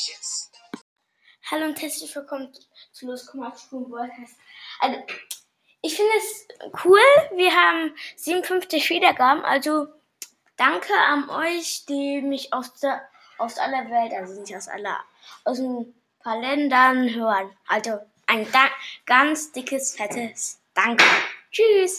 Precious. Hallo und herzlich willkommen zu Los Podcast. Also, ich finde es cool. Wir haben 57 Wiedergaben. Also, danke an euch, die mich aus, der, aus aller Welt, also nicht aus aller, aus ein paar Ländern hören. Also, ein da ganz dickes, fettes Danke. Tschüss.